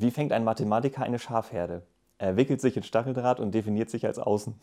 Wie fängt ein Mathematiker eine Schafherde? Er wickelt sich in Stacheldraht und definiert sich als Außen.